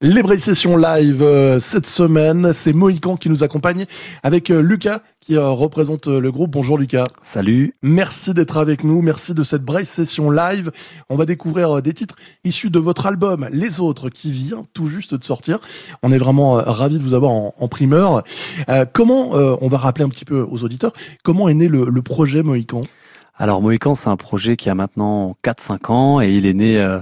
Les Braille Sessions live euh, cette semaine, c'est Mohican qui nous accompagne avec euh, Lucas qui euh, représente le groupe. Bonjour Lucas. Salut. Merci d'être avec nous, merci de cette Braille Session live. On va découvrir des titres issus de votre album Les Autres qui vient tout juste de sortir. On est vraiment ravis de vous avoir en, primeur. comment, on va rappeler un petit peu aux auditeurs, comment est né le, le projet Mohican? Alors Mohican, c'est un projet qui a maintenant 4-5 ans et il est né euh,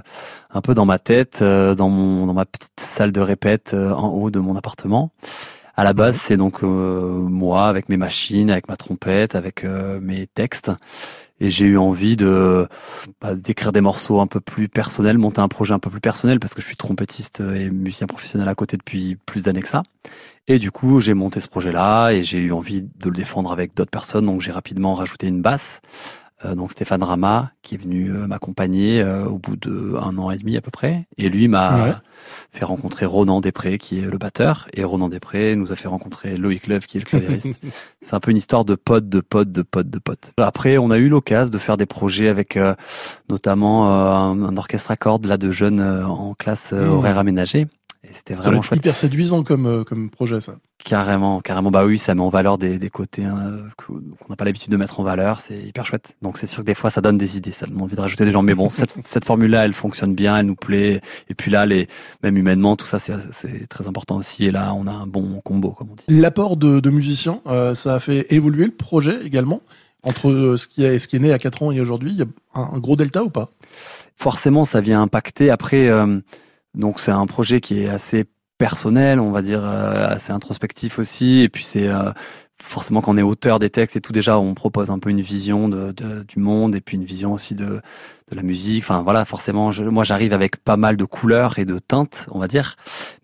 un peu dans ma tête, euh, dans, mon, dans ma petite salle de répète euh, en haut de mon appartement. À la base, c'est donc moi avec mes machines, avec ma trompette, avec mes textes. Et j'ai eu envie de bah, d'écrire des morceaux un peu plus personnels, monter un projet un peu plus personnel parce que je suis trompettiste et musicien professionnel à côté depuis plus d'années que ça. Et du coup, j'ai monté ce projet-là et j'ai eu envie de le défendre avec d'autres personnes. Donc j'ai rapidement rajouté une basse euh, donc Stéphane Rama qui est venu euh, m'accompagner euh, au bout de un an et demi à peu près. Et lui m'a fait rencontrer Ronan Després qui est le batteur. Et Ronan Després nous a fait rencontrer Loïc Love qui est le clavieriste c'est un peu une histoire de potes de potes de potes de potes. Après on a eu l'occasion de faire des projets avec notamment un, orchestre à cordes là de jeunes en classe mmh. horaire aménagée c'était vraiment chouette. hyper séduisant comme, euh, comme projet, ça. Carrément, carrément. Bah oui, ça met en valeur des, des côtés hein, qu'on n'a pas l'habitude de mettre en valeur. C'est hyper chouette. Donc c'est sûr que des fois, ça donne des idées, ça donne envie de rajouter des gens. Mais bon, cette, cette formule-là, elle fonctionne bien, elle nous plaît. Et puis là, les, même humainement, tout ça, c'est très important aussi. Et là, on a un bon combo, comme on dit. L'apport de, de musiciens, euh, ça a fait évoluer le projet également? Entre euh, ce qui est, ce qui est né à 4 ans et aujourd'hui. Il y a un, gros delta ou pas? Forcément, ça vient impacter. Après... Donc c'est un projet qui est assez personnel, on va dire, euh, assez introspectif aussi. Et puis c'est euh, forcément quand on est auteur des textes et tout déjà, on propose un peu une vision du monde et puis une vision aussi de, la musique. Enfin voilà, forcément, moi j'arrive avec pas mal de couleurs et de teintes, on va dire.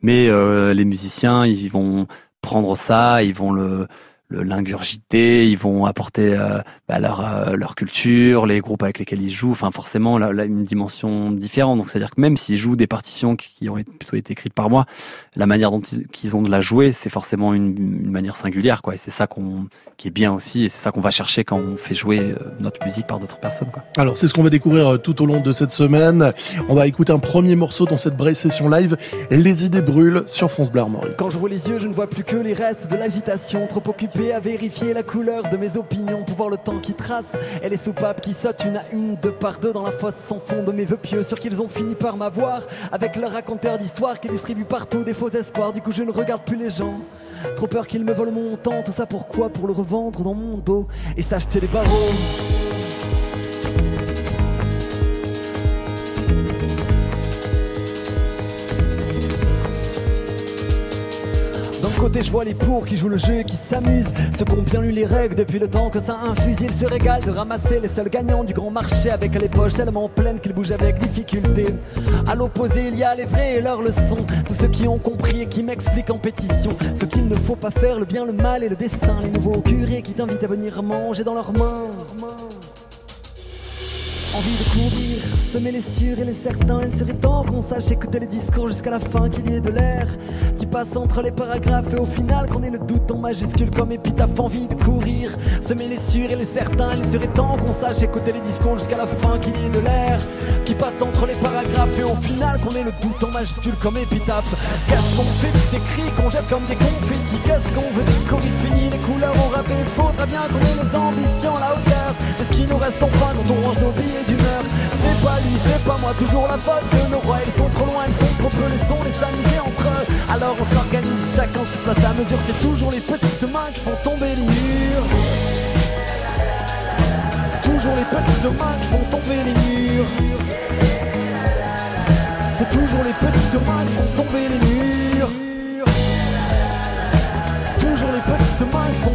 Mais euh, les musiciens, ils vont prendre ça, ils vont le l'ingurgité, ils vont apporter euh, bah, leur, euh, leur culture, les groupes avec lesquels ils jouent, enfin forcément là, une dimension différente. Donc c'est-à-dire que même s'ils jouent des partitions qui, ont plutôt été écrites par moi, la manière dont ils, ont de la jouer, c'est forcément une, une, manière singulière, quoi. Et c'est ça qu'on qui est bien aussi, et c'est ça qu'on va chercher quand on fait jouer euh, notre musique par d'autres personnes, quoi. Alors c'est ce qu'on va découvrir tout au long de cette semaine. On va écouter un premier morceau dans cette Braille session live. Les idées brûlent sur France Bleu Armorique. Quand je vois les yeux, je ne vois plus que les restes de l'agitation, trop à vérifier la couleur de mes opinions pour voir le temps qui trace et les soupapes qui sautent une à une, deux par deux dans la fosse sans fond de mes vœux pieux, sûr qu'ils ont fini par m'avoir avec leur raconteur d'histoire qui distribue partout des faux espoirs. Du coup, je ne regarde plus les gens, trop peur qu'ils me volent mon temps. Tout ça pourquoi? Pour le revendre dans mon dos et s'acheter les barreaux. Côté, je vois les pour qui jouent le jeu et qui s'amusent. Ceux qui ont bien lu les règles depuis le temps que ça infuse, ils se régalent de ramasser les seuls gagnants du grand marché avec les poches tellement pleines qu'ils bougent avec difficulté. À l'opposé, il y a les vrais et leurs leçons. Tous ceux qui ont compris et qui m'expliquent en pétition ce qu'il ne faut pas faire, le bien, le mal et le dessin. Les nouveaux curés qui t'invitent à venir manger dans leurs mains. Envie de courir, semer les sûrs et les certains. Il serait temps qu'on sache écouter les discours jusqu'à la fin, qu'il y ait de l'air qui passe entre les paragraphes et au final qu'on ait le doute en majuscule comme épitaphe. Envie de courir, semer les sûrs et les certains. Il serait temps qu'on sache écouter les discours jusqu'à la fin, qu'il y ait de l'air qui passe entre les paragraphes et au final qu'on ait le doute en majuscule comme épitaphe. Qu'est-ce qu'on fait de ces cris qu'on jette comme des confettis? Qu'est-ce qu'on veut des fini les couleurs au rabais? Faudra bien qu'on ait les ambitions à la hauteur est ce qu'il nous reste enfin quand on range nos billets pas moi, toujours la faute de nos rois. Ils sont trop loin, ils sont trop peu, laissons-les s'amuser entre eux. Alors on s'organise, chacun se place à mesure. C'est toujours les petites mains qui font tomber les murs. Toujours les petites mains qui font tomber les murs. C'est toujours les petites mains qui font tomber les murs. Toujours les petites mains qui font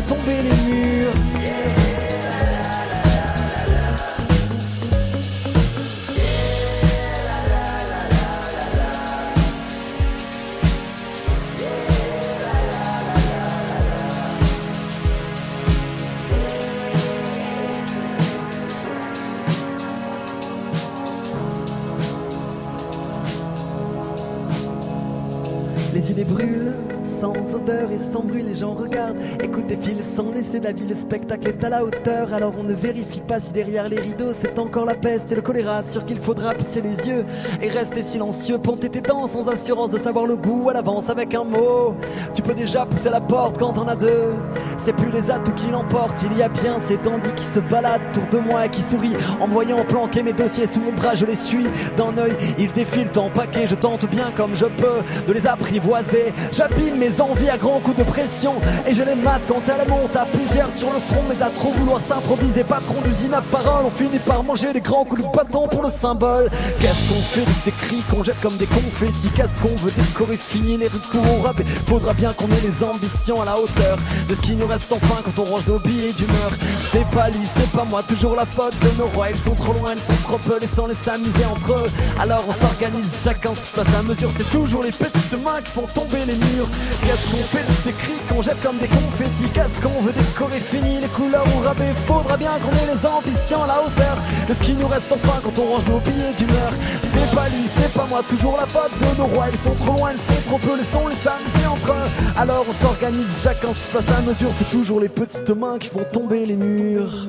les brûle sans odeur et sans bruit, les gens regardent, écoutent et filent sans laisser d'avis. Le spectacle est à la hauteur, alors on ne vérifie pas si derrière les rideaux c'est encore la peste et le choléra. Sûr qu'il faudra pisser les yeux et rester silencieux, ponter tes dents sans assurance de savoir le goût à l'avance avec un mot. Tu peux déjà pousser la porte quand on a deux. C'est plus les atouts qui l'emportent, il y a bien ces dandys qui se baladent autour de moi et qui sourient en me voyant planquer mes dossiers sous mon bras. Je les suis d'un œil, ils défilent en paquet. Je tente bien comme je peux de les apprivoiser. J'abîme mes envies à grands coups de pression et je les mate quand elles montent à plusieurs sur le front. Mais à trop vouloir s'improviser, patron d'usine à parole, on finit par manger les grands coups de bâton pour le symbole. Qu'est-ce qu'on fait de ces cris qu'on jette comme des confettis? Qu'est-ce qu'on veut décorer? Fini les rues courent rap Faudra bien qu'on ait les ambitions à la hauteur de ce qui nous reste enfin quand on range nos billets d'humeur. C'est pas c'est pas moi, toujours la faute de nos rois. Ils sont trop loin, ils sont trop peu, laissant les s'amuser entre eux. Alors on s'organise, chacun se passe à mesure. C'est toujours les petites mains qui font tomber les murs. Qu'est-ce qu'on fait de ces cris qu'on jette comme des confettis? Qu'est-ce qu'on veut décorer? Fini les couleurs ou rabais Faudra bien qu'on les ambitions à la hauteur de ce qui nous reste enfin quand on range nos billets d'humeur. C'est pas lui, c'est pas moi, toujours la faute de nos rois. Ils sont trop loin, ils sont trop peu, laissons les s'amuser entre eux. Alors on s'organise, chacun se fasse à mesure. C'est toujours les petites mains qui font tomber les murs.